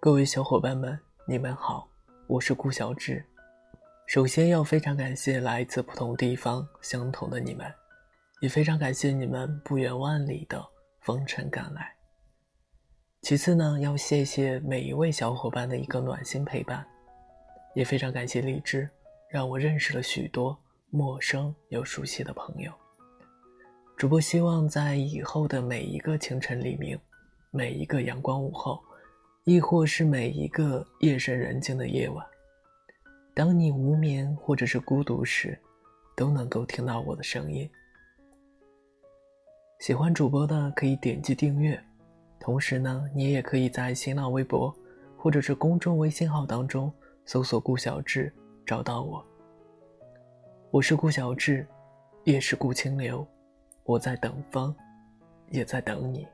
各位小伙伴们，你们好，我是顾小志。首先要非常感谢来自不同地方相同的你们，也非常感谢你们不远万里的风尘赶来。其次呢，要谢谢每一位小伙伴的一个暖心陪伴，也非常感谢荔枝，让我认识了许多陌生又熟悉的朋友。主播希望在以后的每一个清晨黎明，每一个阳光午后，亦或是每一个夜深人静的夜晚，当你无眠或者是孤独时，都能够听到我的声音。喜欢主播的可以点击订阅。同时呢，你也可以在新浪微博或者是公众微信号当中搜索“顾小志”找到我。我是顾小志，也是顾清流，我在等风，也在等你。